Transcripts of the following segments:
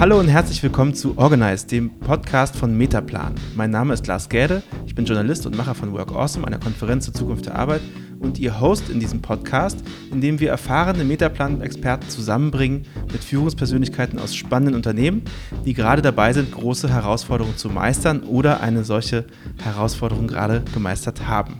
Hallo und herzlich willkommen zu Organize, dem Podcast von Metaplan. Mein Name ist Lars Gäde, ich bin Journalist und Macher von Work Awesome, einer Konferenz zur Zukunft der Arbeit und Ihr Host in diesem Podcast, in dem wir erfahrene Metaplan-Experten zusammenbringen mit Führungspersönlichkeiten aus spannenden Unternehmen, die gerade dabei sind, große Herausforderungen zu meistern oder eine solche Herausforderung gerade gemeistert haben.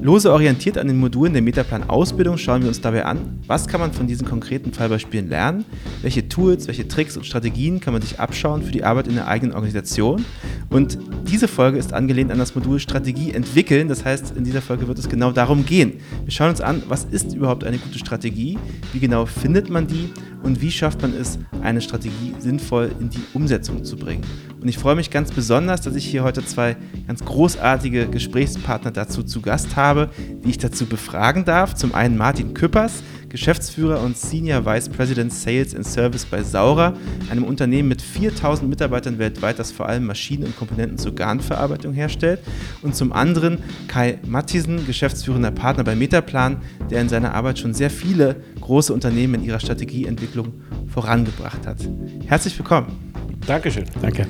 Lose orientiert an den Modulen der Metaplan-Ausbildung schauen wir uns dabei an, was kann man von diesen konkreten Fallbeispielen lernen, welche Tools, welche Tricks und Strategien kann man sich abschauen für die Arbeit in der eigenen Organisation. Und diese Folge ist angelehnt an das Modul Strategie entwickeln. Das heißt, in dieser Folge wird es genau darum gehen. Wir schauen uns an, was ist überhaupt eine gute Strategie, wie genau findet man die und wie schafft man es, eine Strategie sinnvoll in die Umsetzung zu bringen. Und ich freue mich ganz besonders, dass ich hier heute zwei ganz großartige Gesprächspartner dazu zu Gast habe, die ich dazu befragen darf. Zum einen Martin Küppers, Geschäftsführer und Senior Vice President Sales and Service bei Saura, einem Unternehmen mit 4000 Mitarbeitern weltweit, das vor allem Maschinen und Komponenten zur Garnverarbeitung herstellt. Und zum anderen Kai Mattisen, geschäftsführender Partner bei Metaplan, der in seiner Arbeit schon sehr viele große Unternehmen in ihrer Strategieentwicklung vorangebracht hat. Herzlich willkommen. Dankeschön. Danke.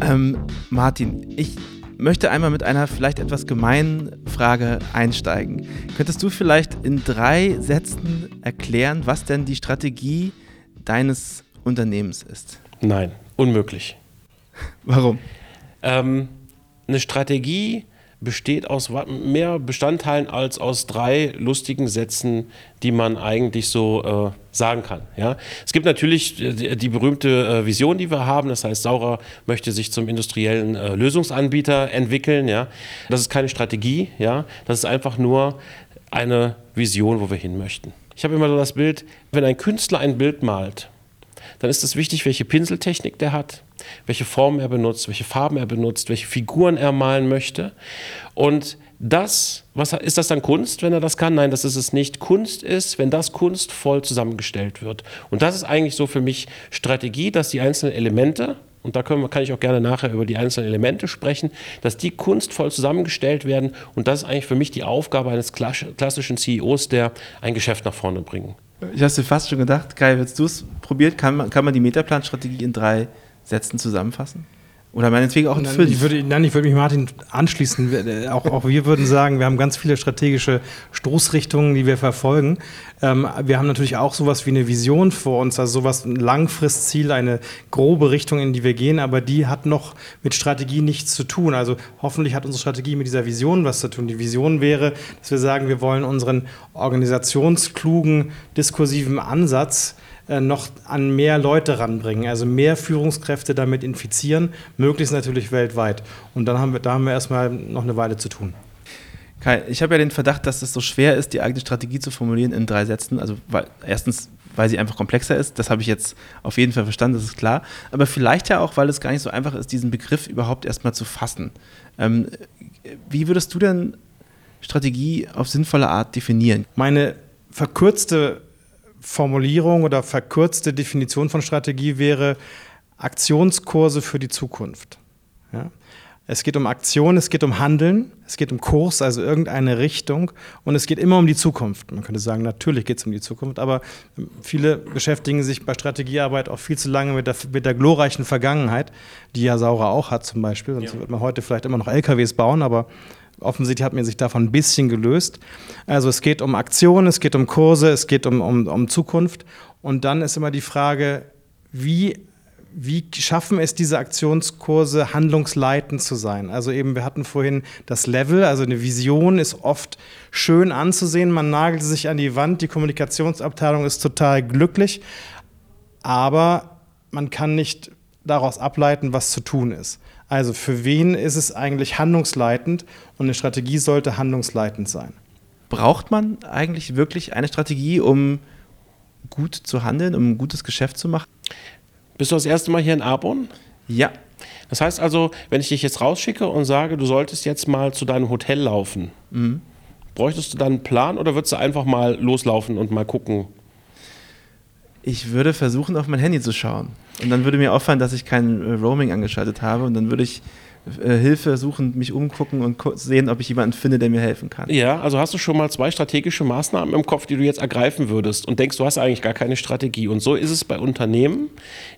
Ähm, Martin, ich möchte einmal mit einer vielleicht etwas gemeinen Frage einsteigen. Könntest du vielleicht in drei Sätzen erklären, was denn die Strategie deines Unternehmens ist? Nein, unmöglich. Warum? Ähm, eine Strategie besteht aus mehr Bestandteilen als aus drei lustigen Sätzen, die man eigentlich so äh, sagen kann. Ja? Es gibt natürlich die, die berühmte äh, Vision, die wir haben. Das heißt, Saurer möchte sich zum industriellen äh, Lösungsanbieter entwickeln. Ja? Das ist keine Strategie. Ja? Das ist einfach nur eine Vision, wo wir hin möchten. Ich habe immer so das Bild, wenn ein Künstler ein Bild malt, dann ist es wichtig, welche Pinseltechnik der hat, welche Formen er benutzt, welche Farben er benutzt, welche Figuren er malen möchte. Und das, was ist das dann Kunst, wenn er das kann? Nein, das ist es nicht. Kunst ist, wenn das kunstvoll zusammengestellt wird. Und das ist eigentlich so für mich Strategie, dass die einzelnen Elemente, und da können, kann ich auch gerne nachher über die einzelnen Elemente sprechen, dass die kunstvoll zusammengestellt werden. Und das ist eigentlich für mich die Aufgabe eines klassischen CEOs, der ein Geschäft nach vorne bringen ich habe dir fast schon gedacht, Kai, hättest du es probiert? Kann man, kann man die Metaplan-Strategie in drei Sätzen zusammenfassen? Oder meinetwegen auch in fünf? Ich würde, nein, ich würde mich Martin anschließen. Auch, auch wir würden sagen, wir haben ganz viele strategische Stoßrichtungen, die wir verfolgen. Ähm, wir haben natürlich auch sowas wie eine Vision vor uns, also sowas ein Langfristziel, eine grobe Richtung, in die wir gehen, aber die hat noch mit Strategie nichts zu tun. Also hoffentlich hat unsere Strategie mit dieser Vision was zu tun. Die Vision wäre, dass wir sagen, wir wollen unseren organisationsklugen, diskursiven Ansatz äh, noch an mehr Leute ranbringen, also mehr Führungskräfte damit infizieren, möglichst natürlich weltweit. Und dann haben wir, da haben wir erstmal noch eine Weile zu tun. Kai, ich habe ja den Verdacht, dass es so schwer ist, die eigene Strategie zu formulieren in drei Sätzen. Also weil, erstens, weil sie einfach komplexer ist. Das habe ich jetzt auf jeden Fall verstanden, das ist klar. Aber vielleicht ja auch, weil es gar nicht so einfach ist, diesen Begriff überhaupt erstmal zu fassen. Ähm, wie würdest du denn Strategie auf sinnvolle Art definieren? Meine verkürzte Formulierung oder verkürzte Definition von Strategie wäre Aktionskurse für die Zukunft. Ja? Es geht um Aktion, es geht um Handeln, es geht um Kurs, also irgendeine Richtung und es geht immer um die Zukunft. Man könnte sagen, natürlich geht es um die Zukunft, aber viele beschäftigen sich bei Strategiearbeit auch viel zu lange mit der, mit der glorreichen Vergangenheit, die ja Saura auch hat zum Beispiel. Sonst ja. wird man heute vielleicht immer noch LKWs bauen, aber offensichtlich hat man sich davon ein bisschen gelöst. Also es geht um Aktionen, es geht um Kurse, es geht um, um, um Zukunft. Und dann ist immer die Frage, wie, wie schaffen es diese Aktionskurse handlungsleitend zu sein? Also eben, wir hatten vorhin das Level, also eine Vision ist oft schön anzusehen, man nagelt sich an die Wand, die Kommunikationsabteilung ist total glücklich, aber man kann nicht daraus ableiten, was zu tun ist. Also für wen ist es eigentlich handlungsleitend und eine Strategie sollte handlungsleitend sein. Braucht man eigentlich wirklich eine Strategie, um gut zu handeln, um ein gutes Geschäft zu machen? Bist du das erste Mal hier in Arbon? Ja. Das heißt also, wenn ich dich jetzt rausschicke und sage, du solltest jetzt mal zu deinem Hotel laufen, mhm. bräuchtest du dann einen Plan oder würdest du einfach mal loslaufen und mal gucken, ich würde versuchen, auf mein Handy zu schauen. Und dann würde mir auffallen, dass ich kein äh, Roaming angeschaltet habe. Und dann würde ich äh, Hilfe suchen, mich umgucken und sehen, ob ich jemanden finde, der mir helfen kann. Ja, also hast du schon mal zwei strategische Maßnahmen im Kopf, die du jetzt ergreifen würdest und denkst, du hast eigentlich gar keine Strategie. Und so ist es bei Unternehmen,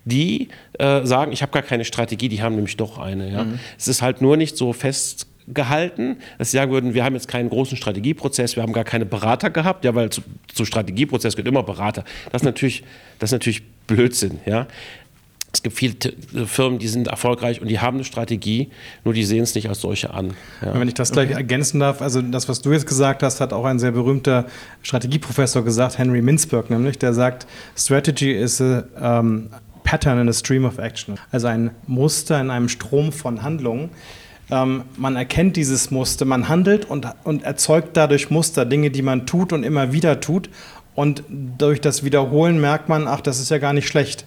die äh, sagen, ich habe gar keine Strategie, die haben nämlich doch eine. Ja? Mhm. Es ist halt nur nicht so fest gehalten, dass sie sagen würden, wir haben jetzt keinen großen Strategieprozess, wir haben gar keine Berater gehabt, ja, weil zu, zu Strategieprozess gehört immer Berater. Das ist natürlich, das ist natürlich Blödsinn, ja. Es gibt viele Firmen, die sind erfolgreich und die haben eine Strategie, nur die sehen es nicht als solche an. Ja. Wenn ich das gleich ergänzen darf, also das, was du jetzt gesagt hast, hat auch ein sehr berühmter Strategieprofessor gesagt, Henry Mintzberg nämlich, der sagt, Strategy is a um, pattern in a stream of action. Also ein Muster in einem Strom von Handlungen. Ähm, man erkennt dieses Muster, man handelt und, und erzeugt dadurch Muster, Dinge, die man tut und immer wieder tut. Und durch das Wiederholen merkt man, ach, das ist ja gar nicht schlecht.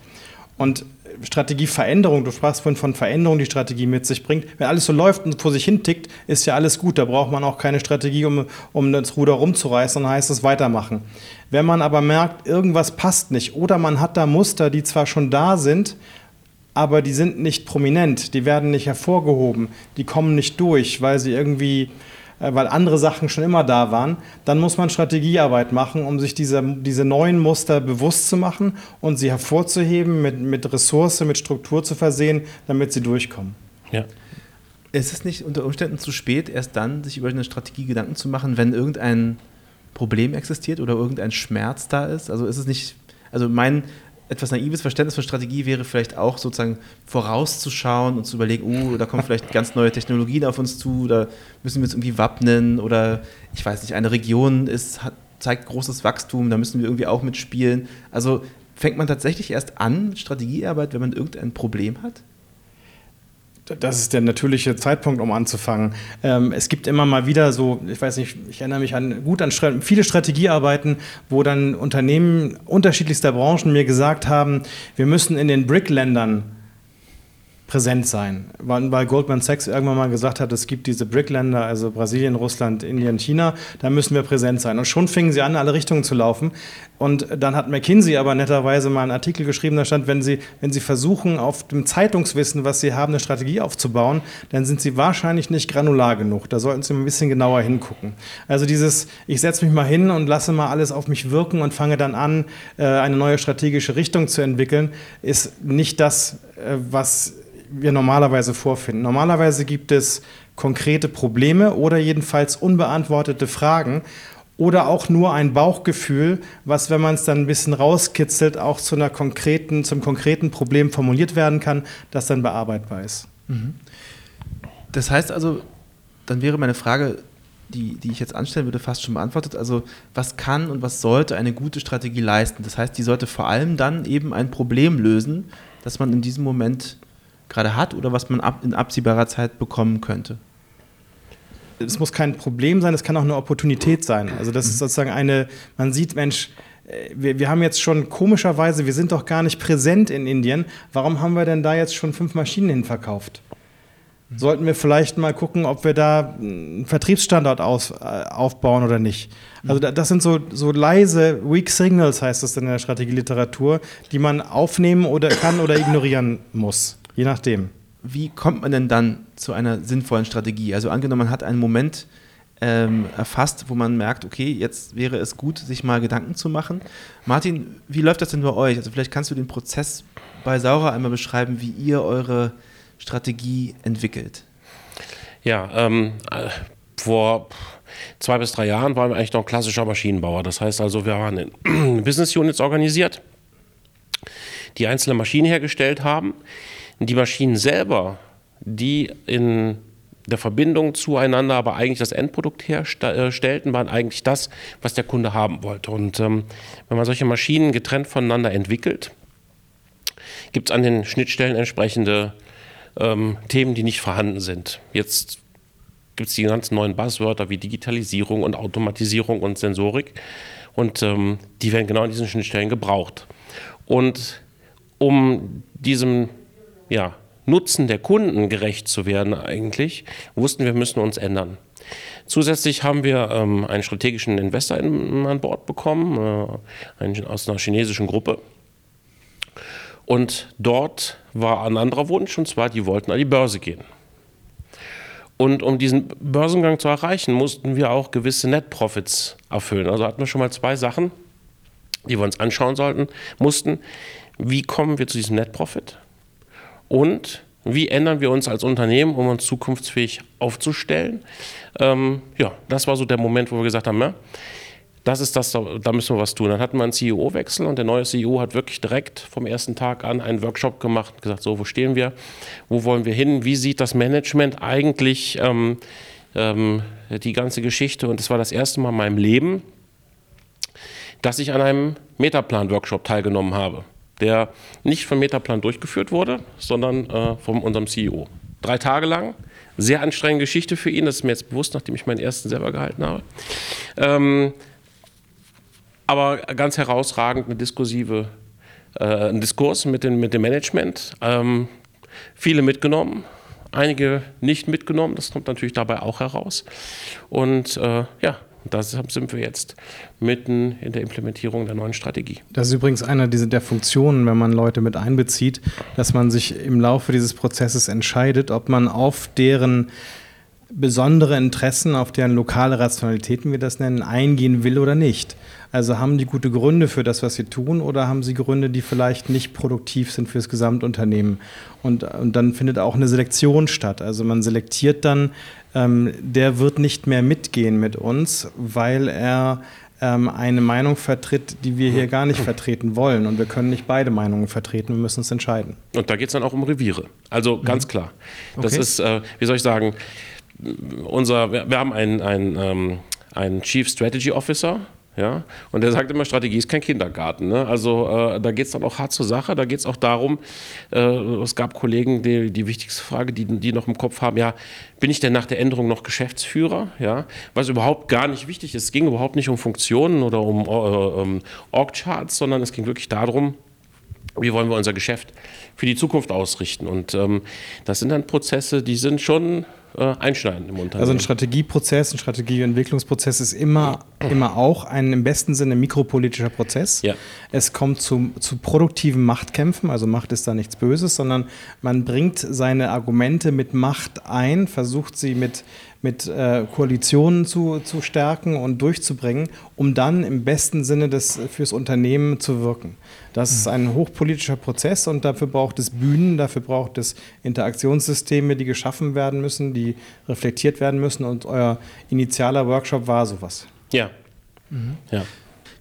Und Strategieveränderung, du sprachst vorhin von Veränderung, die Strategie mit sich bringt. Wenn alles so läuft und vor sich hin tickt, ist ja alles gut. Da braucht man auch keine Strategie, um, um das Ruder rumzureißen, dann heißt es weitermachen. Wenn man aber merkt, irgendwas passt nicht oder man hat da Muster, die zwar schon da sind, aber die sind nicht prominent, die werden nicht hervorgehoben, die kommen nicht durch, weil sie irgendwie äh, weil andere Sachen schon immer da waren, dann muss man Strategiearbeit machen, um sich diese, diese neuen Muster bewusst zu machen und sie hervorzuheben, mit, mit Ressource, mit Struktur zu versehen, damit sie durchkommen. Ja. Ist es nicht unter Umständen zu spät, erst dann sich über eine Strategie Gedanken zu machen, wenn irgendein Problem existiert oder irgendein Schmerz da ist? Also ist es nicht, also mein etwas naives Verständnis von Strategie wäre vielleicht auch sozusagen vorauszuschauen und zu überlegen, oh, da kommen vielleicht ganz neue Technologien auf uns zu, da müssen wir uns irgendwie wappnen oder ich weiß nicht, eine Region ist, hat, zeigt großes Wachstum, da müssen wir irgendwie auch mitspielen. Also fängt man tatsächlich erst an mit Strategiearbeit, wenn man irgendein Problem hat? Das ist der natürliche Zeitpunkt, um anzufangen. Ähm, es gibt immer mal wieder so, ich weiß nicht, ich erinnere mich an, gut an viele Strategiearbeiten, wo dann Unternehmen unterschiedlichster Branchen mir gesagt haben, wir müssen in den BRIC-Ländern präsent sein. Weil, weil, Goldman Sachs irgendwann mal gesagt hat, es gibt diese BRIC-Länder, also Brasilien, Russland, Indien, China, da müssen wir präsent sein. Und schon fingen sie an, alle Richtungen zu laufen. Und dann hat McKinsey aber netterweise mal einen Artikel geschrieben, da stand, wenn sie, wenn sie versuchen, auf dem Zeitungswissen, was sie haben, eine Strategie aufzubauen, dann sind sie wahrscheinlich nicht granular genug. Da sollten sie ein bisschen genauer hingucken. Also dieses, ich setze mich mal hin und lasse mal alles auf mich wirken und fange dann an, äh, eine neue strategische Richtung zu entwickeln, ist nicht das, äh, was wir normalerweise vorfinden. Normalerweise gibt es konkrete Probleme oder jedenfalls unbeantwortete Fragen oder auch nur ein Bauchgefühl, was, wenn man es dann ein bisschen rauskitzelt, auch zu einer konkreten, zum konkreten Problem formuliert werden kann, das dann bearbeitbar ist. Mhm. Das heißt also, dann wäre meine Frage, die, die ich jetzt anstellen würde, fast schon beantwortet. Also, was kann und was sollte eine gute Strategie leisten? Das heißt, die sollte vor allem dann eben ein Problem lösen, das man in diesem Moment gerade hat oder was man ab, in absehbarer Zeit bekommen könnte? Es muss kein Problem sein, es kann auch eine Opportunität sein. Also das ist mhm. sozusagen eine, man sieht, Mensch, äh, wir, wir, haben jetzt schon komischerweise, wir sind doch gar nicht präsent in Indien. Warum haben wir denn da jetzt schon fünf Maschinen hinverkauft? Mhm. Sollten wir vielleicht mal gucken, ob wir da einen Vertriebsstandort aus, äh, aufbauen oder nicht. Also mhm. das sind so, so leise Weak Signals, heißt das in der Strategieliteratur, die man aufnehmen oder kann oder ignorieren muss. Je nachdem. Wie kommt man denn dann zu einer sinnvollen Strategie? Also angenommen, man hat einen Moment ähm, erfasst, wo man merkt, okay, jetzt wäre es gut, sich mal Gedanken zu machen. Martin, wie läuft das denn bei euch? Also vielleicht kannst du den Prozess bei Saura einmal beschreiben, wie ihr eure Strategie entwickelt. Ja, ähm, äh, vor zwei bis drei Jahren waren wir eigentlich noch ein klassischer Maschinenbauer. Das heißt also, wir waren in Business Units organisiert, die einzelne Maschinen hergestellt haben die Maschinen selber, die in der Verbindung zueinander aber eigentlich das Endprodukt herstellten, waren eigentlich das, was der Kunde haben wollte. Und ähm, wenn man solche Maschinen getrennt voneinander entwickelt, gibt es an den Schnittstellen entsprechende ähm, Themen, die nicht vorhanden sind. Jetzt gibt es die ganzen neuen Buzzwörter wie Digitalisierung und Automatisierung und Sensorik. Und ähm, die werden genau an diesen Schnittstellen gebraucht. Und um diesem ja, Nutzen der Kunden gerecht zu werden eigentlich, wussten wir müssen uns ändern. Zusätzlich haben wir ähm, einen strategischen Investor in, an Bord bekommen, äh, einen, aus einer chinesischen Gruppe. Und dort war ein anderer Wunsch, und zwar, die wollten an die Börse gehen. Und um diesen Börsengang zu erreichen, mussten wir auch gewisse Net Profits erfüllen. Also hatten wir schon mal zwei Sachen, die wir uns anschauen sollten, mussten. Wie kommen wir zu diesem Net Profit? Und wie ändern wir uns als Unternehmen, um uns zukunftsfähig aufzustellen? Ähm, ja, das war so der Moment, wo wir gesagt haben, ja, das ist das, da müssen wir was tun. Dann hatten wir einen CEO-Wechsel und der neue CEO hat wirklich direkt vom ersten Tag an einen Workshop gemacht und gesagt, so, wo stehen wir, wo wollen wir hin, wie sieht das Management eigentlich ähm, ähm, die ganze Geschichte und es war das erste Mal in meinem Leben, dass ich an einem Metaplan-Workshop teilgenommen habe, der nicht vom Metaplan durchgeführt wurde, sondern äh, von unserem CEO. Drei Tage lang, sehr anstrengende Geschichte für ihn, das ist mir jetzt bewusst, nachdem ich meinen ersten selber gehalten habe. Ähm, aber ganz herausragend eine diskursive, äh, ein Diskurs mit, den, mit dem Management. Ähm, viele mitgenommen, einige nicht mitgenommen, das kommt natürlich dabei auch heraus. Und äh, ja, deshalb sind wir jetzt mitten in der Implementierung der neuen Strategie. Das ist übrigens dieser, der Funktionen, wenn man Leute mit einbezieht, dass man sich im Laufe dieses Prozesses entscheidet, ob man auf deren besondere Interessen, auf deren lokale Rationalitäten wir das nennen, eingehen will oder nicht. Also haben die gute Gründe für das, was sie tun, oder haben sie Gründe, die vielleicht nicht produktiv sind für das Gesamtunternehmen? Und, und dann findet auch eine Selektion statt. Also man selektiert dann, ähm, der wird nicht mehr mitgehen mit uns, weil er ähm, eine Meinung vertritt, die wir hier gar nicht vertreten wollen. Und wir können nicht beide Meinungen vertreten, wir müssen uns entscheiden. Und da geht es dann auch um Reviere. Also ganz mhm. klar. Das okay. ist, äh, wie soll ich sagen, unser, wir, haben einen, einen, ähm, einen Chief Strategy Officer, ja, und der sagt immer, Strategie ist kein Kindergarten. Ne? Also äh, da geht es dann auch hart zur Sache. Da geht es auch darum, äh, es gab Kollegen, die die wichtigste Frage, die, die noch im Kopf haben, ja, bin ich denn nach der Änderung noch Geschäftsführer? Ja, was überhaupt gar nicht wichtig ist. Es ging überhaupt nicht um Funktionen oder um äh, um Org-Charts, sondern es ging wirklich darum, wie wollen wir unser Geschäft für die Zukunft ausrichten. Und ähm, das sind dann Prozesse, die sind schon äh, einschneiden im Unternehmen. Also ein Strategieprozess, ein Strategieentwicklungsprozess ist immer, immer auch ein im besten Sinne mikropolitischer Prozess. Ja. Es kommt zu, zu produktiven Machtkämpfen, also Macht ist da nichts Böses, sondern man bringt seine Argumente mit Macht ein, versucht sie mit mit äh, Koalitionen zu, zu stärken und durchzubringen, um dann im besten Sinne des, fürs Unternehmen zu wirken. Das ist ein hochpolitischer Prozess und dafür braucht es Bühnen, dafür braucht es Interaktionssysteme, die geschaffen werden müssen, die reflektiert werden müssen und euer initialer Workshop war sowas. Ja. Mhm. ja.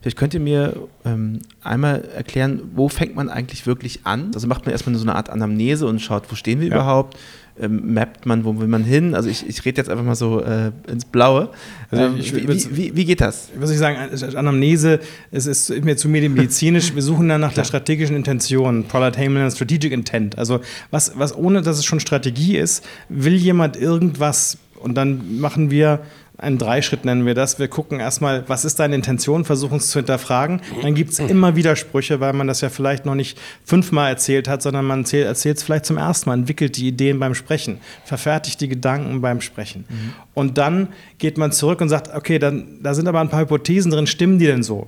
Vielleicht könnt ihr mir ähm, einmal erklären, wo fängt man eigentlich wirklich an? Also macht man erstmal so eine Art Anamnese und schaut, wo stehen wir ja. überhaupt? Ähm, mappt man, wo will man hin? Also ich, ich rede jetzt einfach mal so äh, ins Blaue. Also ähm, ich, wie, wie, wie, geht das? Was ich sagen, Anamnese, es ist mir zu medizinisch, wir suchen dann nach der strategischen Intention, Product Hamlin Strategic Intent. Also was, was ohne, dass es schon Strategie ist, will jemand irgendwas und dann machen wir einen Dreischritt nennen wir das. Wir gucken erstmal, was ist deine Intention, versuchen es zu hinterfragen. Dann gibt es immer Widersprüche, weil man das ja vielleicht noch nicht fünfmal erzählt hat, sondern man erzählt es vielleicht zum ersten Mal, entwickelt die Ideen beim Sprechen, verfertigt die Gedanken beim Sprechen. Mhm. Und dann geht man zurück und sagt, okay, dann, da sind aber ein paar Hypothesen drin, stimmen die denn so?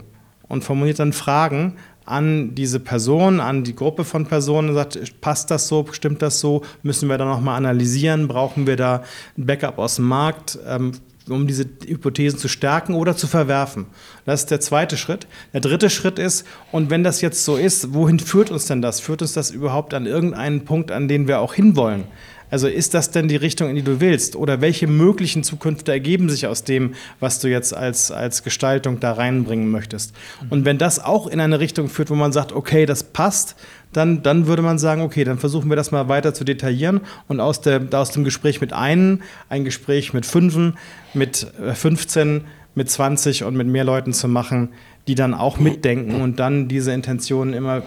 Und formuliert dann Fragen, an diese Person, an die Gruppe von Personen und sagt, passt das so, stimmt das so, müssen wir da nochmal analysieren, brauchen wir da ein Backup aus dem Markt, ähm, um diese Hypothesen zu stärken oder zu verwerfen. Das ist der zweite Schritt. Der dritte Schritt ist, und wenn das jetzt so ist, wohin führt uns denn das? Führt uns das überhaupt an irgendeinen Punkt, an den wir auch hinwollen? Also ist das denn die Richtung, in die du willst? Oder welche möglichen Zukünfte ergeben sich aus dem, was du jetzt als, als Gestaltung da reinbringen möchtest? Und wenn das auch in eine Richtung führt, wo man sagt, okay, das passt, dann, dann würde man sagen, okay, dann versuchen wir das mal weiter zu detaillieren und aus, der, aus dem Gespräch mit einem, ein Gespräch mit fünfen, mit 15, äh, mit 20 und mit mehr Leuten zu machen, die dann auch mitdenken und dann diese Intentionen immer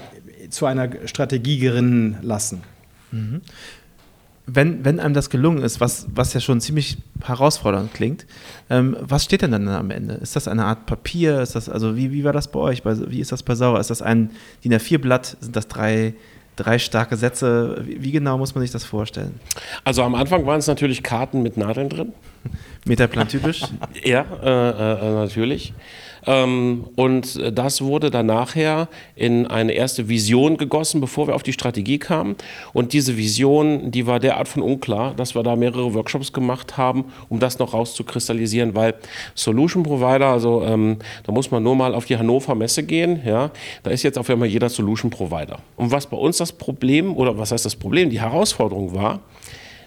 zu einer Strategie gerinnen lassen. Mhm wenn, wenn einem das gelungen ist, was, was ja schon ziemlich herausfordernd klingt, ähm, was steht denn dann am Ende? Ist das eine Art Papier? Ist das, also wie, wie war das bei euch? Bei, wie ist das bei Sauer? Ist das ein DIN A4-Blatt? Sind das drei, drei starke Sätze? Wie, wie, genau muss man sich das vorstellen? Also am Anfang waren es natürlich Karten mit Nadeln drin. Metaplan typisch? ja, äh, äh, natürlich. Ähm, und das wurde dann nachher in eine erste Vision gegossen, bevor wir auf die Strategie kamen. Und diese Vision, die war derart von unklar, dass wir da mehrere Workshops gemacht haben, um das noch rauszukristallisieren, weil Solution Provider, also ähm, da muss man nur mal auf die Hannover Messe gehen, ja, da ist jetzt auf einmal jeder Solution Provider. Und was bei uns das Problem, oder was heißt das Problem, die Herausforderung war,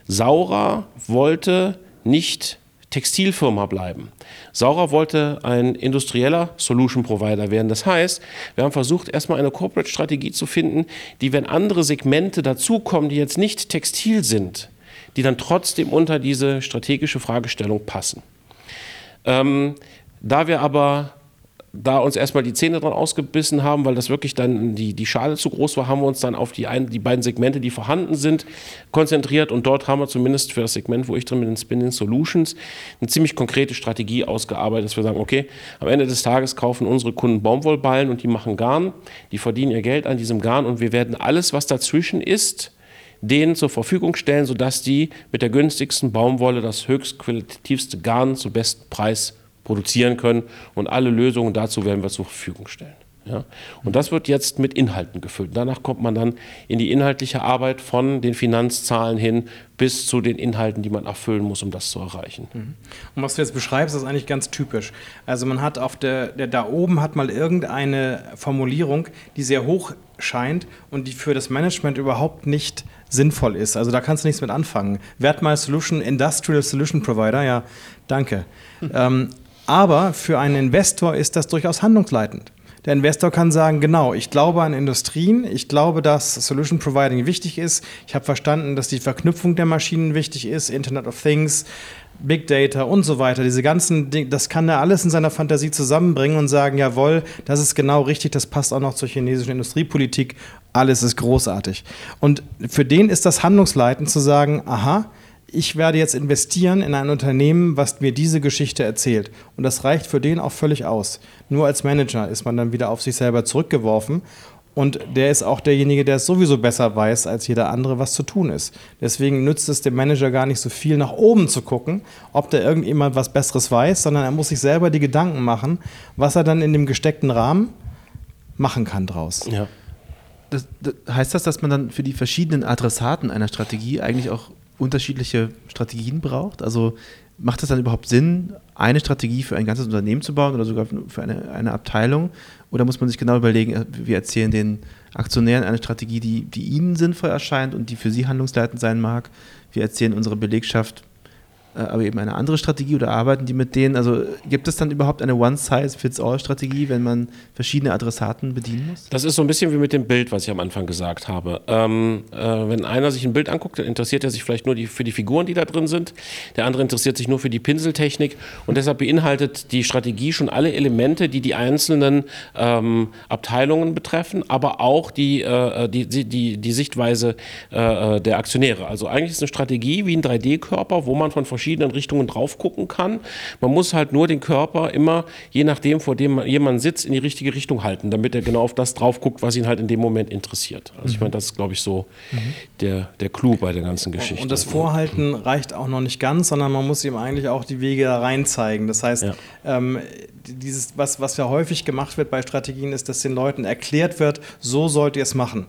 Saurer wollte nicht Textilfirma bleiben. Saurer wollte ein industrieller Solution Provider werden. Das heißt, wir haben versucht, erstmal eine Corporate-Strategie zu finden, die, wenn andere Segmente dazukommen, die jetzt nicht textil sind, die dann trotzdem unter diese strategische Fragestellung passen. Ähm, da wir aber da uns erstmal die Zähne dran ausgebissen haben, weil das wirklich dann die, die Schale zu groß war, haben wir uns dann auf die, ein, die beiden Segmente, die vorhanden sind, konzentriert. Und dort haben wir zumindest für das Segment, wo ich drin bin, in Spinning Solutions, eine ziemlich konkrete Strategie ausgearbeitet, dass wir sagen, okay, am Ende des Tages kaufen unsere Kunden Baumwollballen und die machen Garn, die verdienen ihr Geld an diesem Garn und wir werden alles, was dazwischen ist, denen zur Verfügung stellen, sodass die mit der günstigsten Baumwolle das höchst qualitativste Garn zum besten Preis produzieren können. Und alle Lösungen dazu werden wir zur Verfügung stellen. Ja? Und das wird jetzt mit Inhalten gefüllt. Danach kommt man dann in die inhaltliche Arbeit von den Finanzzahlen hin bis zu den Inhalten, die man erfüllen muss, um das zu erreichen. Mhm. Und was du jetzt beschreibst, ist eigentlich ganz typisch. Also man hat auf der, der da oben hat mal irgendeine Formulierung, die sehr hoch scheint und die für das Management überhaupt nicht sinnvoll ist. Also da kannst du nichts mit anfangen. Wertmal Solution, Industrial Solution Provider, ja, danke. Mhm. Ähm, aber für einen Investor ist das durchaus handlungsleitend. Der Investor kann sagen, genau, ich glaube an Industrien, ich glaube, dass Solution Providing wichtig ist. Ich habe verstanden, dass die Verknüpfung der Maschinen wichtig ist, Internet of Things, Big Data und so weiter. Diese ganzen Dinge, das kann er alles in seiner Fantasie zusammenbringen und sagen, jawohl, das ist genau richtig, das passt auch noch zur chinesischen Industriepolitik, alles ist großartig. Und für den ist das handlungsleitend zu sagen, aha, ich werde jetzt investieren in ein Unternehmen, was mir diese Geschichte erzählt. Und das reicht für den auch völlig aus. Nur als Manager ist man dann wieder auf sich selber zurückgeworfen. Und der ist auch derjenige, der es sowieso besser weiß als jeder andere, was zu tun ist. Deswegen nützt es dem Manager gar nicht so viel, nach oben zu gucken, ob da irgendjemand was Besseres weiß, sondern er muss sich selber die Gedanken machen, was er dann in dem gesteckten Rahmen machen kann draus. Ja. Das, das heißt das, dass man dann für die verschiedenen Adressaten einer Strategie eigentlich auch unterschiedliche Strategien braucht? Also macht es dann überhaupt Sinn, eine Strategie für ein ganzes Unternehmen zu bauen oder sogar für eine, eine Abteilung? Oder muss man sich genau überlegen, äh, wir erzählen den Aktionären eine Strategie, die, die ihnen sinnvoll erscheint und die für sie handlungsleitend sein mag? Wir erzählen unsere Belegschaft aber eben eine andere Strategie oder arbeiten die mit denen? Also gibt es dann überhaupt eine One-Size-Fits-All-Strategie, wenn man verschiedene Adressaten bedienen muss? Das ist so ein bisschen wie mit dem Bild, was ich am Anfang gesagt habe. Ähm, äh, wenn einer sich ein Bild anguckt, dann interessiert er sich vielleicht nur die, für die Figuren, die da drin sind. Der andere interessiert sich nur für die Pinseltechnik. Und deshalb beinhaltet die Strategie schon alle Elemente, die die einzelnen ähm, Abteilungen betreffen, aber auch die, äh, die, die, die, Sichtweise äh, der Aktionäre. Also eigentlich ist eine Strategie wie ein 3D-Körper, wo man von verschiedenen verschiedenen Richtungen drauf gucken kann. Man muss halt nur den Körper immer, je nachdem, vor dem jemand sitzt, in die richtige Richtung halten, damit er genau auf das drauf guckt, was ihn halt in dem Moment interessiert. Also mhm. ich meine, das ist, glaube ich, so mhm. der, der Clou bei der ganzen Geschichte. Und das Vorhalten reicht auch noch nicht ganz, sondern man muss ihm eigentlich auch die Wege da rein zeigen. Das heißt, ja. ähm, dieses, was, was ja häufig gemacht wird bei Strategien, ist, dass den Leuten erklärt wird, so sollt ihr es machen.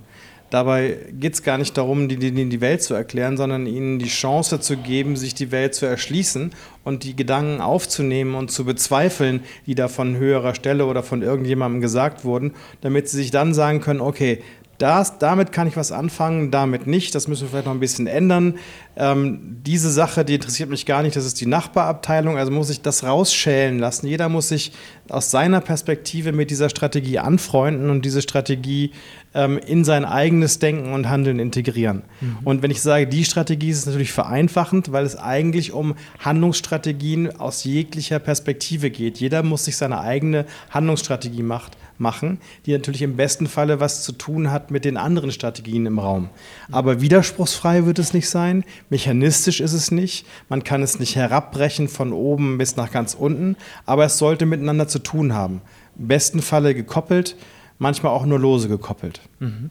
Dabei geht es gar nicht darum, ihnen die Welt zu erklären, sondern ihnen die Chance zu geben, sich die Welt zu erschließen und die Gedanken aufzunehmen und zu bezweifeln, die da von höherer Stelle oder von irgendjemandem gesagt wurden, damit sie sich dann sagen können, okay, das, damit kann ich was anfangen, damit nicht. Das müssen wir vielleicht noch ein bisschen ändern. Ähm, diese Sache, die interessiert mich gar nicht. Das ist die Nachbarabteilung. Also muss ich das rausschälen lassen. Jeder muss sich aus seiner Perspektive mit dieser Strategie anfreunden und diese Strategie ähm, in sein eigenes Denken und Handeln integrieren. Mhm. Und wenn ich sage, die Strategie ist natürlich vereinfachend, weil es eigentlich um Handlungsstrategien aus jeglicher Perspektive geht. Jeder muss sich seine eigene Handlungsstrategie machen machen, die natürlich im besten Falle was zu tun hat mit den anderen Strategien im Raum. Aber widerspruchsfrei wird es nicht sein, mechanistisch ist es nicht, man kann es nicht herabbrechen von oben bis nach ganz unten, aber es sollte miteinander zu tun haben. Im besten Falle gekoppelt, manchmal auch nur lose gekoppelt. Mhm.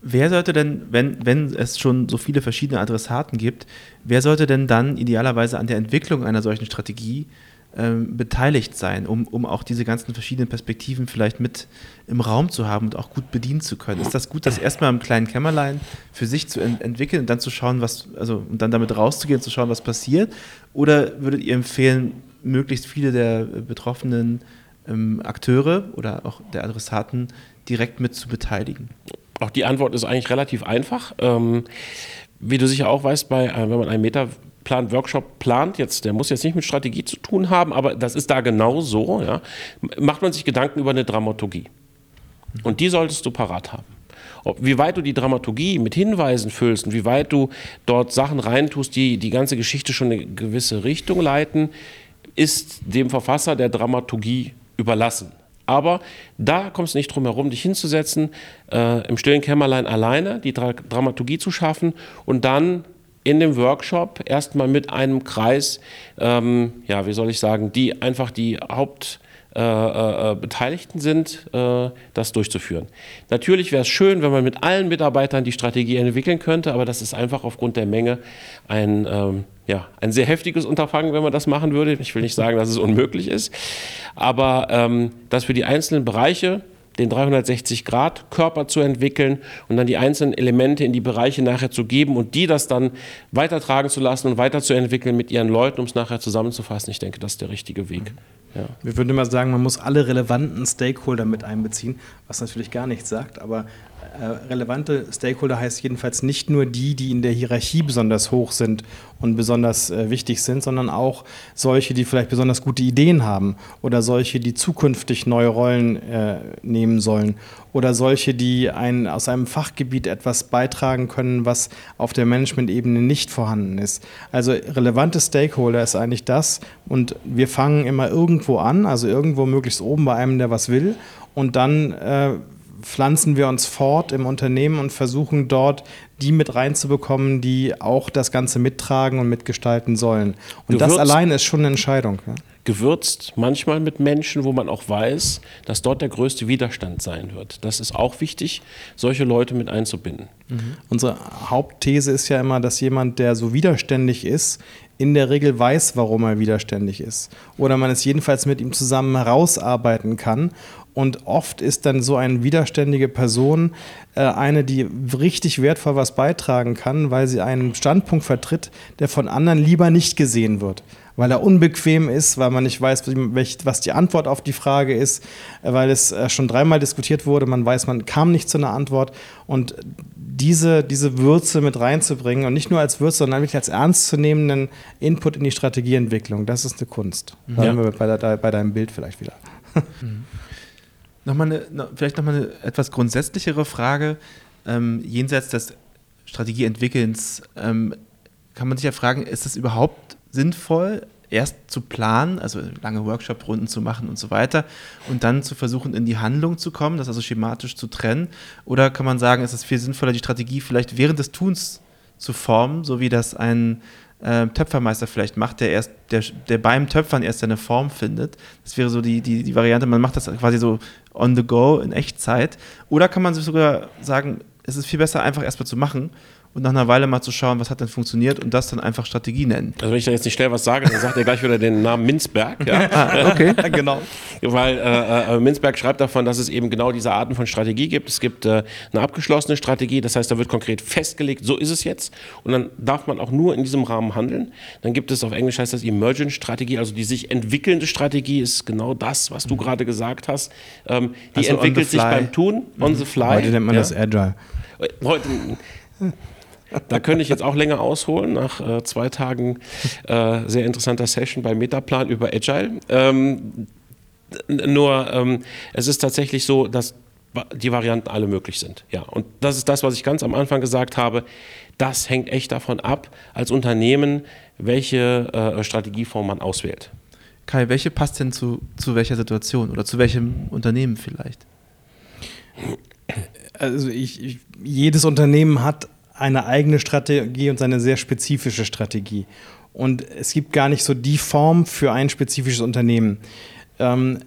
Wer sollte denn, wenn, wenn es schon so viele verschiedene Adressaten gibt, wer sollte denn dann idealerweise an der Entwicklung einer solchen Strategie ähm, beteiligt sein, um, um auch diese ganzen verschiedenen Perspektiven vielleicht mit im Raum zu haben und auch gut bedienen zu können. Ist das gut, das erstmal im kleinen Kämmerlein für sich zu ent entwickeln und dann zu schauen, was, also und dann damit rauszugehen, zu schauen, was passiert? Oder würdet ihr empfehlen, möglichst viele der betroffenen ähm, Akteure oder auch der Adressaten direkt mit zu beteiligen? Auch die Antwort ist eigentlich relativ einfach. Ähm, wie du sicher auch weißt, bei, äh, wenn man einen Meter Plan, Workshop plant, jetzt, der muss jetzt nicht mit Strategie zu tun haben, aber das ist da genau so, ja, macht man sich Gedanken über eine Dramaturgie. Und die solltest du parat haben. Ob, wie weit du die Dramaturgie mit Hinweisen füllst und wie weit du dort Sachen reintust, die die ganze Geschichte schon eine gewisse Richtung leiten, ist dem Verfasser der Dramaturgie überlassen. Aber da kommst du nicht drum herum, dich hinzusetzen, äh, im stillen Kämmerlein alleine die Dra Dramaturgie zu schaffen und dann in dem Workshop erstmal mit einem Kreis, ähm, ja, wie soll ich sagen, die einfach die Hauptbeteiligten äh, äh, sind, äh, das durchzuführen. Natürlich wäre es schön, wenn man mit allen Mitarbeitern die Strategie entwickeln könnte, aber das ist einfach aufgrund der Menge ein, ähm, ja, ein sehr heftiges Unterfangen, wenn man das machen würde. Ich will nicht sagen, dass es unmöglich ist, aber ähm, dass für die einzelnen Bereiche den 360-Grad-Körper zu entwickeln und dann die einzelnen Elemente in die Bereiche nachher zu geben und die das dann weitertragen zu lassen und weiterzuentwickeln mit ihren Leuten, um es nachher zusammenzufassen. Ich denke, das ist der richtige Weg. Ja. Wir würden immer sagen, man muss alle relevanten Stakeholder mit einbeziehen, was natürlich gar nichts sagt, aber relevante Stakeholder heißt jedenfalls nicht nur die, die in der Hierarchie besonders hoch sind und besonders äh, wichtig sind, sondern auch solche, die vielleicht besonders gute Ideen haben oder solche, die zukünftig neue Rollen äh, nehmen sollen oder solche, die ein, aus einem Fachgebiet etwas beitragen können, was auf der Management-Ebene nicht vorhanden ist. Also relevante Stakeholder ist eigentlich das und wir fangen immer irgendwo an, also irgendwo möglichst oben bei einem, der was will und dann äh, pflanzen wir uns fort im Unternehmen und versuchen dort die mit reinzubekommen, die auch das Ganze mittragen und mitgestalten sollen. Und Gewürzt, das allein ist schon eine Entscheidung. Ja? Gewürzt manchmal mit Menschen, wo man auch weiß, dass dort der größte Widerstand sein wird. Das ist auch wichtig, solche Leute mit einzubinden. Mhm. Unsere Hauptthese ist ja immer, dass jemand, der so widerständig ist, in der Regel weiß, warum er widerständig ist. Oder man es jedenfalls mit ihm zusammen herausarbeiten kann und oft ist dann so eine widerständige Person äh, eine, die richtig wertvoll was beitragen kann, weil sie einen Standpunkt vertritt, der von anderen lieber nicht gesehen wird. Weil er unbequem ist, weil man nicht weiß, was die Antwort auf die Frage ist, äh, weil es äh, schon dreimal diskutiert wurde, man weiß, man kam nicht zu einer Antwort. Und diese, diese Würze mit reinzubringen und nicht nur als Würze, sondern wirklich als ernstzunehmenden Input in die Strategieentwicklung, das ist eine Kunst. Da ja. sind wir bei, der, bei deinem Bild vielleicht wieder. Mhm. Nochmal eine, vielleicht nochmal eine etwas grundsätzlichere Frage. Ähm, jenseits des Strategieentwickelns ähm, kann man sich ja fragen, ist es überhaupt sinnvoll, erst zu planen, also lange Workshop-Runden zu machen und so weiter und dann zu versuchen, in die Handlung zu kommen, das also schematisch zu trennen? Oder kann man sagen, ist es viel sinnvoller, die Strategie vielleicht während des Tuns zu formen, so wie das ein äh, Töpfermeister vielleicht macht, der erst, der, der beim Töpfern erst seine Form findet. Das wäre so die, die, die Variante, man macht das quasi so on the go in Echtzeit. Oder kann man sich sogar sagen, es ist viel besser, einfach erstmal zu machen und nach einer Weile mal zu schauen, was hat denn funktioniert und das dann einfach Strategie nennen. Also wenn ich da jetzt nicht schnell was sage, dann sagt er gleich wieder den Namen Minzberg. Ja. ah, okay, genau. Weil äh, äh, Minzberg schreibt davon, dass es eben genau diese Arten von Strategie gibt. Es gibt äh, eine abgeschlossene Strategie, das heißt, da wird konkret festgelegt, so ist es jetzt und dann darf man auch nur in diesem Rahmen handeln. Dann gibt es auf Englisch heißt das Emergent Strategie, also die sich entwickelnde Strategie ist genau das, was du mhm. gerade gesagt hast. Ähm, die also entwickelt sich beim Tun, on the fly. Heute nennt man ja. das Agile. Heute, da könnte ich jetzt auch länger ausholen, nach äh, zwei Tagen äh, sehr interessanter Session bei Metaplan über Agile. Ähm, nur ähm, es ist tatsächlich so, dass die Varianten alle möglich sind. Ja, und das ist das, was ich ganz am Anfang gesagt habe. Das hängt echt davon ab, als Unternehmen, welche äh, Strategieform man auswählt. Kai, welche passt denn zu, zu welcher Situation oder zu welchem Unternehmen vielleicht? Also ich, ich, jedes Unternehmen hat eine eigene Strategie und seine sehr spezifische Strategie. Und es gibt gar nicht so die Form für ein spezifisches Unternehmen. Ähm,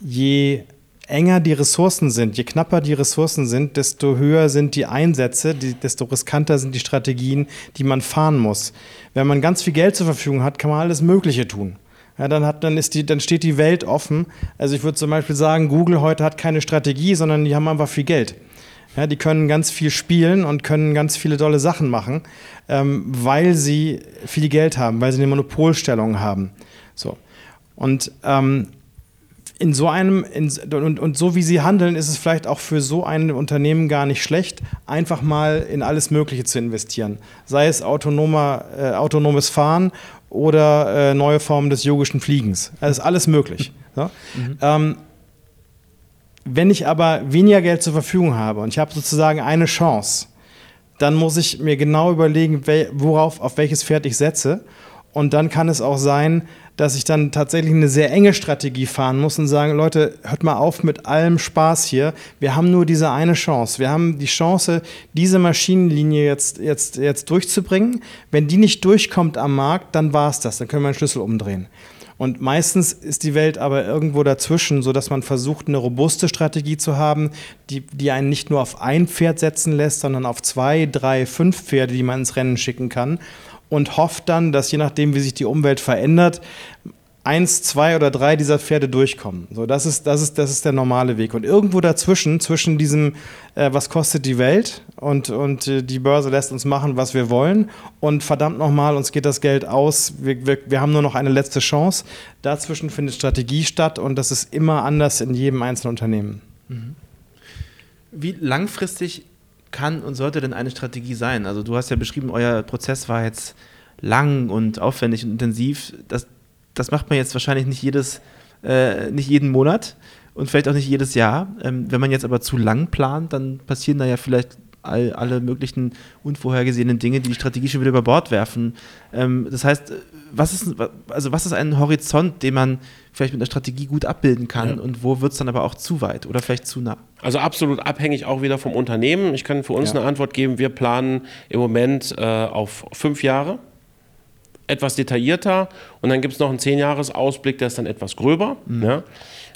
je enger die Ressourcen sind, je knapper die Ressourcen sind, desto höher sind die Einsätze, desto riskanter sind die Strategien, die man fahren muss. Wenn man ganz viel Geld zur Verfügung hat, kann man alles Mögliche tun. Ja, dann, hat, dann, ist die, dann steht die Welt offen. Also ich würde zum Beispiel sagen, Google heute hat keine Strategie, sondern die haben einfach viel Geld. Ja, die können ganz viel spielen und können ganz viele tolle Sachen machen, ähm, weil sie viel Geld haben, weil sie eine Monopolstellung haben. So. Und ähm, in so einem, in, und, und so wie sie handeln, ist es vielleicht auch für so ein Unternehmen gar nicht schlecht, einfach mal in alles Mögliche zu investieren. Sei es autonomer, äh, autonomes Fahren oder äh, neue Formen des yogischen Fliegens. Das ist alles möglich. So. Mhm. Ähm, wenn ich aber weniger Geld zur Verfügung habe und ich habe sozusagen eine Chance, dann muss ich mir genau überlegen, worauf, auf welches Pferd ich setze. Und dann kann es auch sein, dass ich dann tatsächlich eine sehr enge Strategie fahren muss und sagen, Leute, hört mal auf mit allem Spaß hier. Wir haben nur diese eine Chance. Wir haben die Chance, diese Maschinenlinie jetzt, jetzt, jetzt durchzubringen. Wenn die nicht durchkommt am Markt, dann war es das. Dann können wir einen Schlüssel umdrehen. Und meistens ist die Welt aber irgendwo dazwischen, sodass man versucht, eine robuste Strategie zu haben, die, die einen nicht nur auf ein Pferd setzen lässt, sondern auf zwei, drei, fünf Pferde, die man ins Rennen schicken kann. Und hofft dann, dass je nachdem, wie sich die Umwelt verändert, eins, zwei oder drei dieser Pferde durchkommen. So, das ist, das ist, das ist der normale Weg. Und irgendwo dazwischen, zwischen diesem, äh, was kostet die Welt und, und äh, die Börse lässt uns machen, was wir wollen und verdammt nochmal, uns geht das Geld aus, wir, wir, wir haben nur noch eine letzte Chance. Dazwischen findet Strategie statt und das ist immer anders in jedem einzelnen Unternehmen. Mhm. Wie langfristig kann und sollte denn eine Strategie sein? Also du hast ja beschrieben, euer Prozess war jetzt lang und aufwendig und intensiv. Das, das macht man jetzt wahrscheinlich nicht jedes, äh, nicht jeden Monat und vielleicht auch nicht jedes Jahr. Ähm, wenn man jetzt aber zu lang plant, dann passieren da ja vielleicht all, alle möglichen unvorhergesehenen Dinge, die die Strategie schon wieder über Bord werfen. Ähm, das heißt, was ist, also was ist ein Horizont, den man vielleicht mit einer Strategie gut abbilden kann ja. und wo wird es dann aber auch zu weit oder vielleicht zu nah? Also absolut abhängig auch wieder vom Unternehmen. Ich kann für uns ja. eine Antwort geben. Wir planen im Moment äh, auf fünf Jahre etwas detaillierter und dann gibt es noch einen Zehn-Jahres-Ausblick, der ist dann etwas gröber. Mhm. Ja.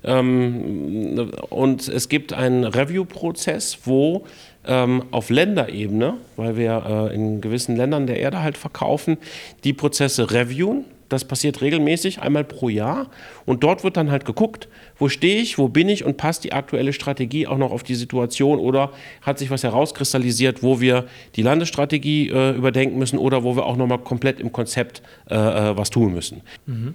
Ähm, und es gibt einen Review-Prozess, wo ähm, auf Länderebene, weil wir äh, in gewissen Ländern der Erde halt verkaufen, die Prozesse reviewen. Das passiert regelmäßig, einmal pro Jahr. Und dort wird dann halt geguckt, wo stehe ich, wo bin ich und passt die aktuelle Strategie auch noch auf die Situation oder hat sich was herauskristallisiert, wo wir die Landesstrategie äh, überdenken müssen oder wo wir auch nochmal komplett im Konzept äh, äh, was tun müssen. Mhm.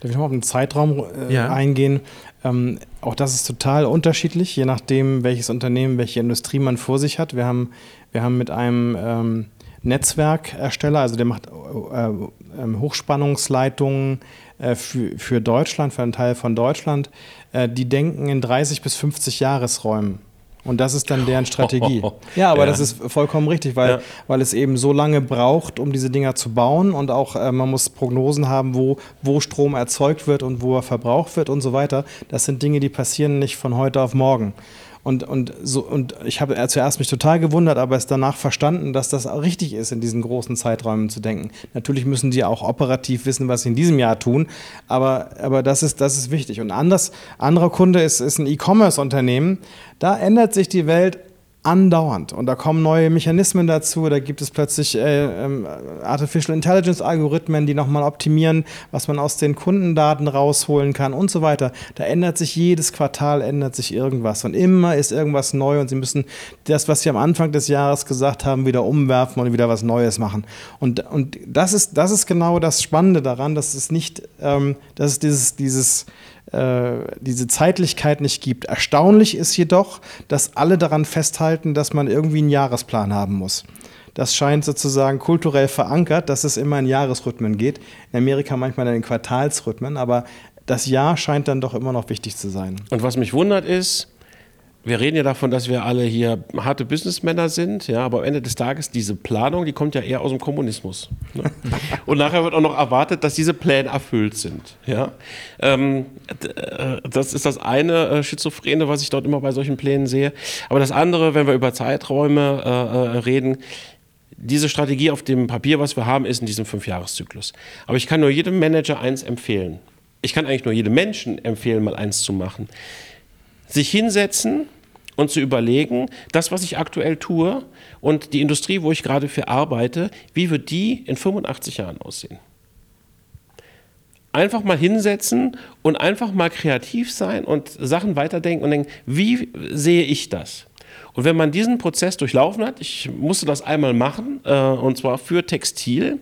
Darf ich noch auf den Zeitraum äh, ja. eingehen? Ähm, auch das ist total unterschiedlich, je nachdem, welches Unternehmen, welche Industrie man vor sich hat. Wir haben, wir haben mit einem ähm, Netzwerkersteller, also der macht äh, äh, Hochspannungsleitungen äh, für, für Deutschland, für einen Teil von Deutschland. Äh, die denken in 30 bis 50 Jahresräumen. Und das ist dann deren Strategie. Ja, aber ja. das ist vollkommen richtig, weil, ja. weil es eben so lange braucht, um diese Dinger zu bauen und auch äh, man muss Prognosen haben, wo, wo Strom erzeugt wird und wo er verbraucht wird und so weiter. Das sind Dinge, die passieren nicht von heute auf morgen. Und, und, so, und ich habe zuerst mich total gewundert, aber es danach verstanden, dass das richtig ist, in diesen großen Zeiträumen zu denken. Natürlich müssen die auch operativ wissen, was sie in diesem Jahr tun, aber, aber das, ist, das ist wichtig. Und anders, anderer Kunde ist, ist ein E-Commerce-Unternehmen. Da ändert sich die Welt andauernd. Und da kommen neue Mechanismen dazu. Da gibt es plötzlich äh, ähm, Artificial Intelligence Algorithmen, die nochmal optimieren, was man aus den Kundendaten rausholen kann und so weiter. Da ändert sich jedes Quartal ändert sich irgendwas und immer ist irgendwas neu und sie müssen das, was sie am Anfang des Jahres gesagt haben, wieder umwerfen und wieder was Neues machen. Und, und das ist das ist genau das Spannende daran, dass es nicht, ähm, dass es dieses dieses diese Zeitlichkeit nicht gibt. Erstaunlich ist jedoch, dass alle daran festhalten, dass man irgendwie einen Jahresplan haben muss. Das scheint sozusagen kulturell verankert, dass es immer in Jahresrhythmen geht. In Amerika manchmal in Quartalsrhythmen, aber das Jahr scheint dann doch immer noch wichtig zu sein. Und was mich wundert ist, wir reden ja davon, dass wir alle hier harte Businessmänner sind, ja, aber am Ende des Tages, diese Planung, die kommt ja eher aus dem Kommunismus. Ne? Und nachher wird auch noch erwartet, dass diese Pläne erfüllt sind. Ja? Ähm, äh, das ist das eine äh, Schizophrene, was ich dort immer bei solchen Plänen sehe. Aber das andere, wenn wir über Zeiträume äh, äh, reden, diese Strategie auf dem Papier, was wir haben, ist in diesem Fünfjahreszyklus. Aber ich kann nur jedem Manager eins empfehlen. Ich kann eigentlich nur jedem Menschen empfehlen, mal eins zu machen sich hinsetzen und zu überlegen, das, was ich aktuell tue und die Industrie, wo ich gerade für arbeite, wie wird die in 85 Jahren aussehen? Einfach mal hinsetzen und einfach mal kreativ sein und Sachen weiterdenken und denken, wie sehe ich das? Und wenn man diesen Prozess durchlaufen hat, ich musste das einmal machen, äh, und zwar für Textil,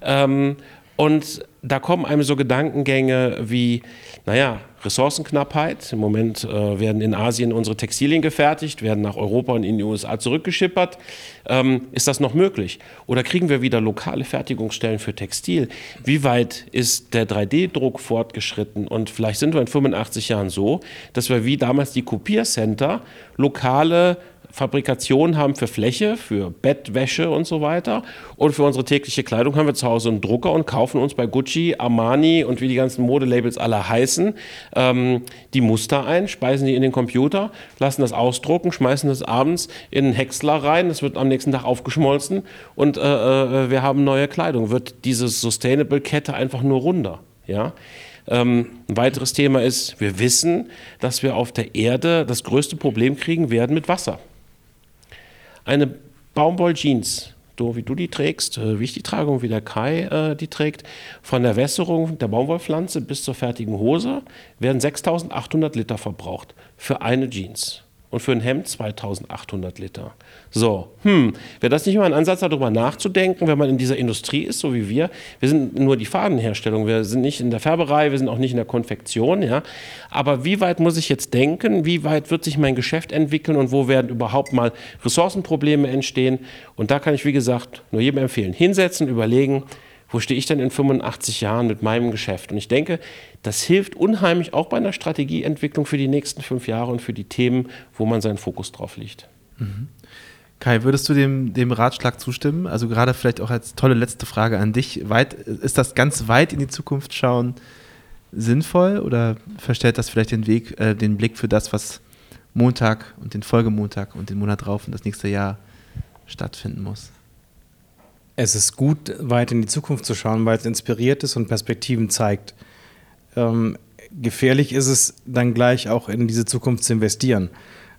ähm, und da kommen einem so Gedankengänge wie, naja, Ressourcenknappheit. Im Moment äh, werden in Asien unsere Textilien gefertigt, werden nach Europa und in die USA zurückgeschippert. Ähm, ist das noch möglich? Oder kriegen wir wieder lokale Fertigungsstellen für Textil? Wie weit ist der 3D-Druck fortgeschritten? Und vielleicht sind wir in 85 Jahren so, dass wir wie damals die Kopiercenter lokale Fabrikation haben für Fläche, für Bettwäsche und so weiter. Und für unsere tägliche Kleidung haben wir zu Hause einen Drucker und kaufen uns bei Gucci, Armani und wie die ganzen Modelabels alle heißen, ähm, die Muster ein, speisen die in den Computer, lassen das ausdrucken, schmeißen das abends in einen Häcksler rein, das wird am nächsten Tag aufgeschmolzen und äh, äh, wir haben neue Kleidung. Wird diese Sustainable-Kette einfach nur runder. Ja? Ähm, ein weiteres Thema ist, wir wissen, dass wir auf der Erde das größte Problem kriegen werden mit Wasser eine Baumwoll-Jeans, so wie du die trägst, äh, wie ich die trage und wie der Kai äh, die trägt, von der Wässerung der Baumwollpflanze bis zur fertigen Hose werden 6800 Liter verbraucht für eine Jeans und für ein Hemd 2800 Liter. So, hm, wäre das nicht mal ein Ansatz, darüber nachzudenken, wenn man in dieser Industrie ist, so wie wir? Wir sind nur die Fadenherstellung, wir sind nicht in der Färberei, wir sind auch nicht in der Konfektion, ja. Aber wie weit muss ich jetzt denken? Wie weit wird sich mein Geschäft entwickeln und wo werden überhaupt mal Ressourcenprobleme entstehen? Und da kann ich, wie gesagt, nur jedem empfehlen, hinsetzen, überlegen, wo stehe ich denn in 85 Jahren mit meinem Geschäft? Und ich denke, das hilft unheimlich auch bei einer Strategieentwicklung für die nächsten fünf Jahre und für die Themen, wo man seinen Fokus drauf legt. Mhm. Kai, würdest du dem, dem Ratschlag zustimmen? Also gerade vielleicht auch als tolle letzte Frage an dich. Weit, ist das ganz weit in die Zukunft schauen sinnvoll oder verstellt das vielleicht den Weg, äh, den Blick für das, was Montag und den Folgemontag und den Monat drauf und das nächste Jahr stattfinden muss? Es ist gut, weit in die Zukunft zu schauen, weil es inspiriert ist und Perspektiven zeigt. Ähm, gefährlich ist es dann gleich auch in diese Zukunft zu investieren.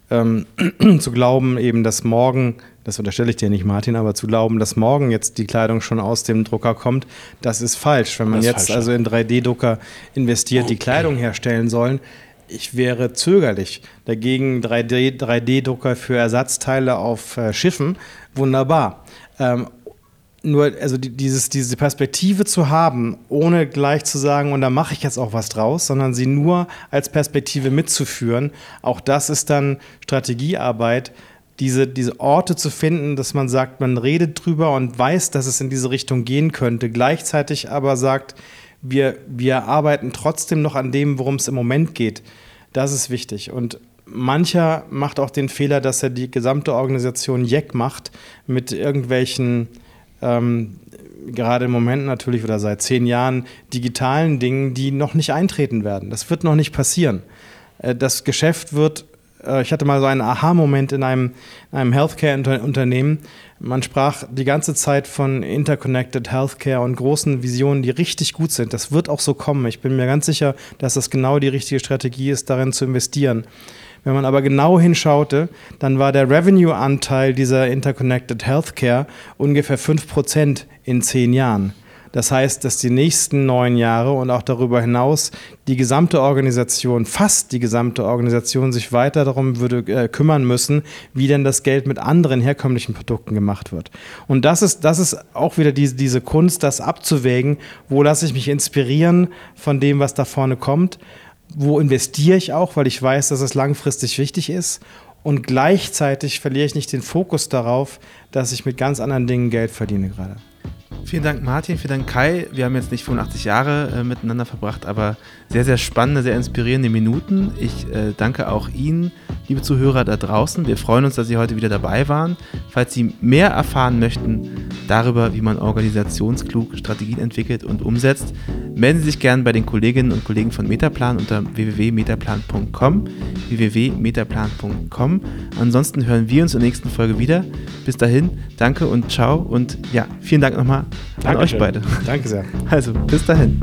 Ähm, zu glauben eben, dass morgen, das unterstelle ich dir nicht, Martin, aber zu glauben, dass morgen jetzt die Kleidung schon aus dem Drucker kommt, das ist falsch. Wenn man jetzt falsch, also in 3D-Drucker investiert, okay. die Kleidung herstellen sollen, ich wäre zögerlich. Dagegen 3D-Drucker für Ersatzteile auf äh, Schiffen, wunderbar. Ähm, nur, also die, dieses, diese Perspektive zu haben, ohne gleich zu sagen, und da mache ich jetzt auch was draus, sondern sie nur als Perspektive mitzuführen, auch das ist dann Strategiearbeit, diese, diese Orte zu finden, dass man sagt, man redet drüber und weiß, dass es in diese Richtung gehen könnte, gleichzeitig aber sagt, wir, wir arbeiten trotzdem noch an dem, worum es im Moment geht. Das ist wichtig. Und mancher macht auch den Fehler, dass er die gesamte Organisation jeck macht mit irgendwelchen ähm, gerade im Moment natürlich oder seit zehn Jahren digitalen Dingen, die noch nicht eintreten werden. Das wird noch nicht passieren. Äh, das Geschäft wird, äh, ich hatte mal so einen Aha-Moment in einem, einem Healthcare-Unternehmen. Man sprach die ganze Zeit von Interconnected Healthcare und großen Visionen, die richtig gut sind. Das wird auch so kommen. Ich bin mir ganz sicher, dass das genau die richtige Strategie ist, darin zu investieren. Wenn man aber genau hinschaute, dann war der Revenue-Anteil dieser Interconnected Healthcare ungefähr 5% in zehn Jahren. Das heißt, dass die nächsten neun Jahre und auch darüber hinaus die gesamte Organisation, fast die gesamte Organisation, sich weiter darum würde äh, kümmern müssen, wie denn das Geld mit anderen herkömmlichen Produkten gemacht wird. Und das ist, das ist auch wieder die, diese Kunst, das abzuwägen, wo lasse ich mich inspirieren von dem, was da vorne kommt wo investiere ich auch, weil ich weiß, dass es langfristig wichtig ist. Und gleichzeitig verliere ich nicht den Fokus darauf, dass ich mit ganz anderen Dingen Geld verdiene gerade. Vielen Dank, Martin. Vielen Dank, Kai. Wir haben jetzt nicht 85 Jahre äh, miteinander verbracht, aber sehr, sehr spannende, sehr inspirierende Minuten. Ich äh, danke auch Ihnen, liebe Zuhörer da draußen. Wir freuen uns, dass Sie heute wieder dabei waren. Falls Sie mehr erfahren möchten darüber, wie man organisationsklug Strategien entwickelt und umsetzt, melden Sie sich gerne bei den Kolleginnen und Kollegen von Metaplan unter www.metaplan.com. www.metaplan.com. Ansonsten hören wir uns in der nächsten Folge wieder. Bis dahin, danke und ciao und ja, vielen Dank nochmal an euch beide. Danke sehr. Also, bis dahin.